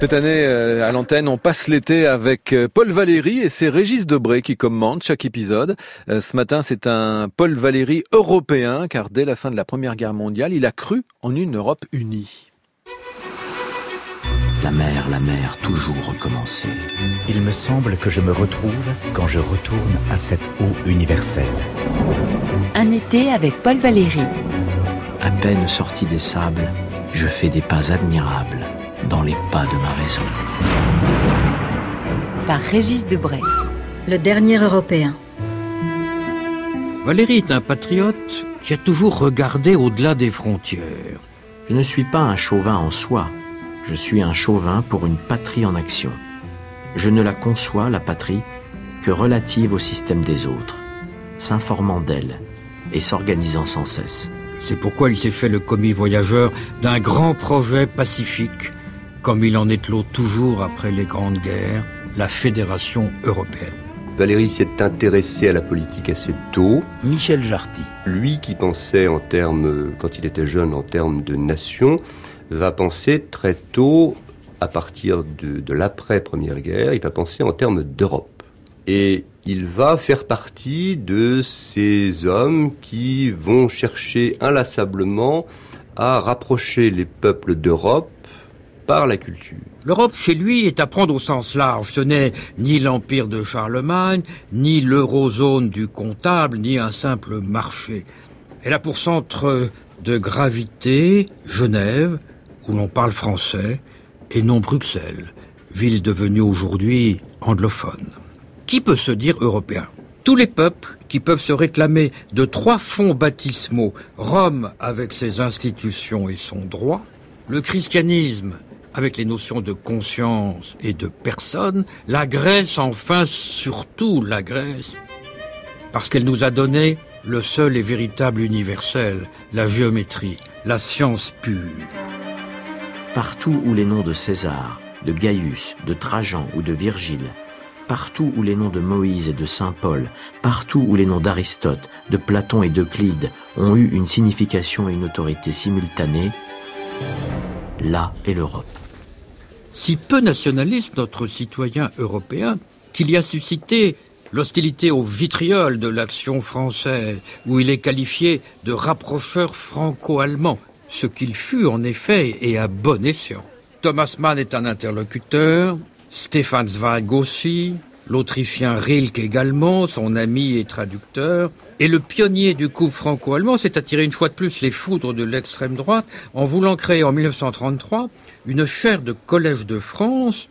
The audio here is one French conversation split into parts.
Cette année, euh, à l'antenne, on passe l'été avec euh, Paul Valéry et c'est Régis Debray qui commande chaque épisode. Euh, ce matin, c'est un Paul Valéry européen, car dès la fin de la Première Guerre mondiale, il a cru en une Europe unie. La mer, la mer, toujours recommencer. Il me semble que je me retrouve quand je retourne à cette eau universelle. Un été avec Paul Valéry. À peine sorti des sables, je fais des pas admirables dans les pas de ma raison. Par Régis Debray. Le dernier Européen. Valérie est un patriote qui a toujours regardé au-delà des frontières. Je ne suis pas un chauvin en soi, je suis un chauvin pour une patrie en action. Je ne la conçois, la patrie, que relative au système des autres, s'informant d'elle et s'organisant sans cesse. C'est pourquoi il s'est fait le commis voyageur d'un grand projet pacifique comme il en éclot toujours après les grandes guerres, la Fédération européenne. Valéry s'est intéressé à la politique assez tôt. Michel Jarty. Lui qui pensait en termes, quand il était jeune, en termes de nation, va penser très tôt, à partir de, de l'après-première guerre, il va penser en termes d'Europe. Et il va faire partie de ces hommes qui vont chercher inlassablement à rapprocher les peuples d'Europe par la culture. L'Europe, chez lui, est à prendre au sens large. Ce n'est ni l'empire de Charlemagne, ni l'eurozone du comptable, ni un simple marché. Elle a pour centre de gravité Genève, où l'on parle français, et non Bruxelles, ville devenue aujourd'hui anglophone. Qui peut se dire européen? Tous les peuples qui peuvent se réclamer de trois fonds baptismaux, Rome avec ses institutions et son droit, le christianisme avec les notions de conscience et de personne, la Grèce, enfin surtout la Grèce, parce qu'elle nous a donné le seul et véritable universel, la géométrie, la science pure. Partout où les noms de César, de Gaius, de Trajan ou de Virgile, partout où les noms de Moïse et de Saint Paul, partout où les noms d'Aristote, de Platon et d'Euclide ont eu une signification et une autorité simultanée, là est l'Europe si peu nationaliste notre citoyen européen qu'il y a suscité l'hostilité au vitriol de l'action française, où il est qualifié de rapprocheur franco-allemand, ce qu'il fut en effet et à bon escient. Thomas Mann est un interlocuteur, Stefan Zweig aussi, l'Autrichien Rilke également, son ami et traducteur, et le pionnier du coup franco-allemand s'est attiré une fois de plus les foudres de l'extrême droite en voulant créer en 1933 une chaire de collège de France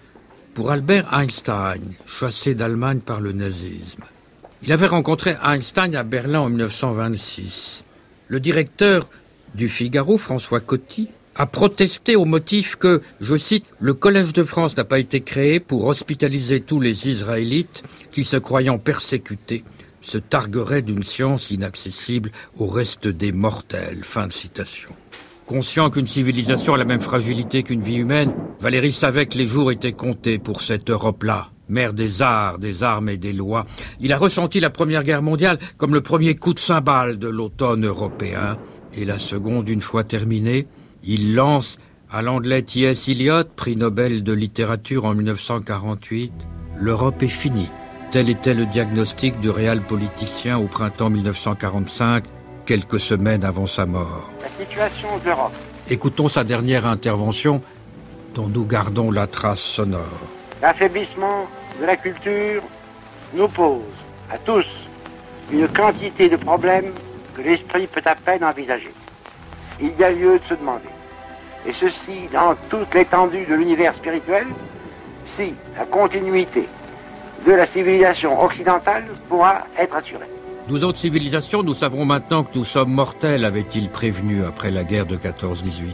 pour Albert Einstein, chassé d'Allemagne par le nazisme. Il avait rencontré Einstein à Berlin en 1926. Le directeur du Figaro, François Coty, a protesté au motif que, je cite, le Collège de France n'a pas été créé pour hospitaliser tous les Israélites qui, se croyant persécutés, se targueraient d'une science inaccessible au reste des mortels. Fin de citation. Conscient qu'une civilisation a la même fragilité qu'une vie humaine, Valéry savait que les jours étaient comptés pour cette Europe-là, mère des arts, des armes et des lois. Il a ressenti la Première Guerre mondiale comme le premier coup de cymbale de l'automne européen, et la seconde, une fois terminée, il lance à l'anglais T.S. Eliot, prix Nobel de littérature en 1948, L'Europe est finie. Tel était le diagnostic du réel politicien au printemps 1945, quelques semaines avant sa mort. La situation d'Europe. Écoutons sa dernière intervention, dont nous gardons la trace sonore. L'affaiblissement de la culture nous pose à tous une quantité de problèmes que l'esprit peut à peine envisager. Il y a lieu de se demander et ceci dans toute l'étendue de l'univers spirituel, si la continuité de la civilisation occidentale pourra être assurée. Nous autres civilisations, nous savons maintenant que nous sommes mortels, avait-il prévenu après la guerre de 14-18.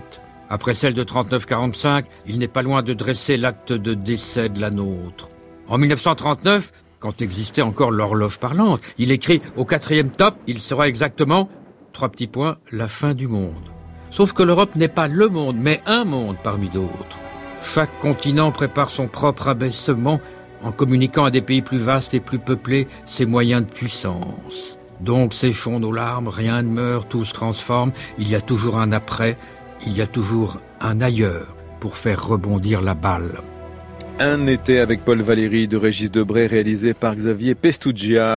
Après celle de 39-45, il n'est pas loin de dresser l'acte de décès de la nôtre. En 1939, quand existait encore l'horloge parlante, il écrit au quatrième top, il sera exactement, trois petits points, la fin du monde. Sauf que l'Europe n'est pas le monde, mais un monde parmi d'autres. Chaque continent prépare son propre abaissement en communiquant à des pays plus vastes et plus peuplés ses moyens de puissance. Donc séchons nos larmes, rien ne meurt, tout se transforme, il y a toujours un après, il y a toujours un ailleurs pour faire rebondir la balle. Un été avec Paul Valéry de Régis Debray réalisé par Xavier Pestuggia.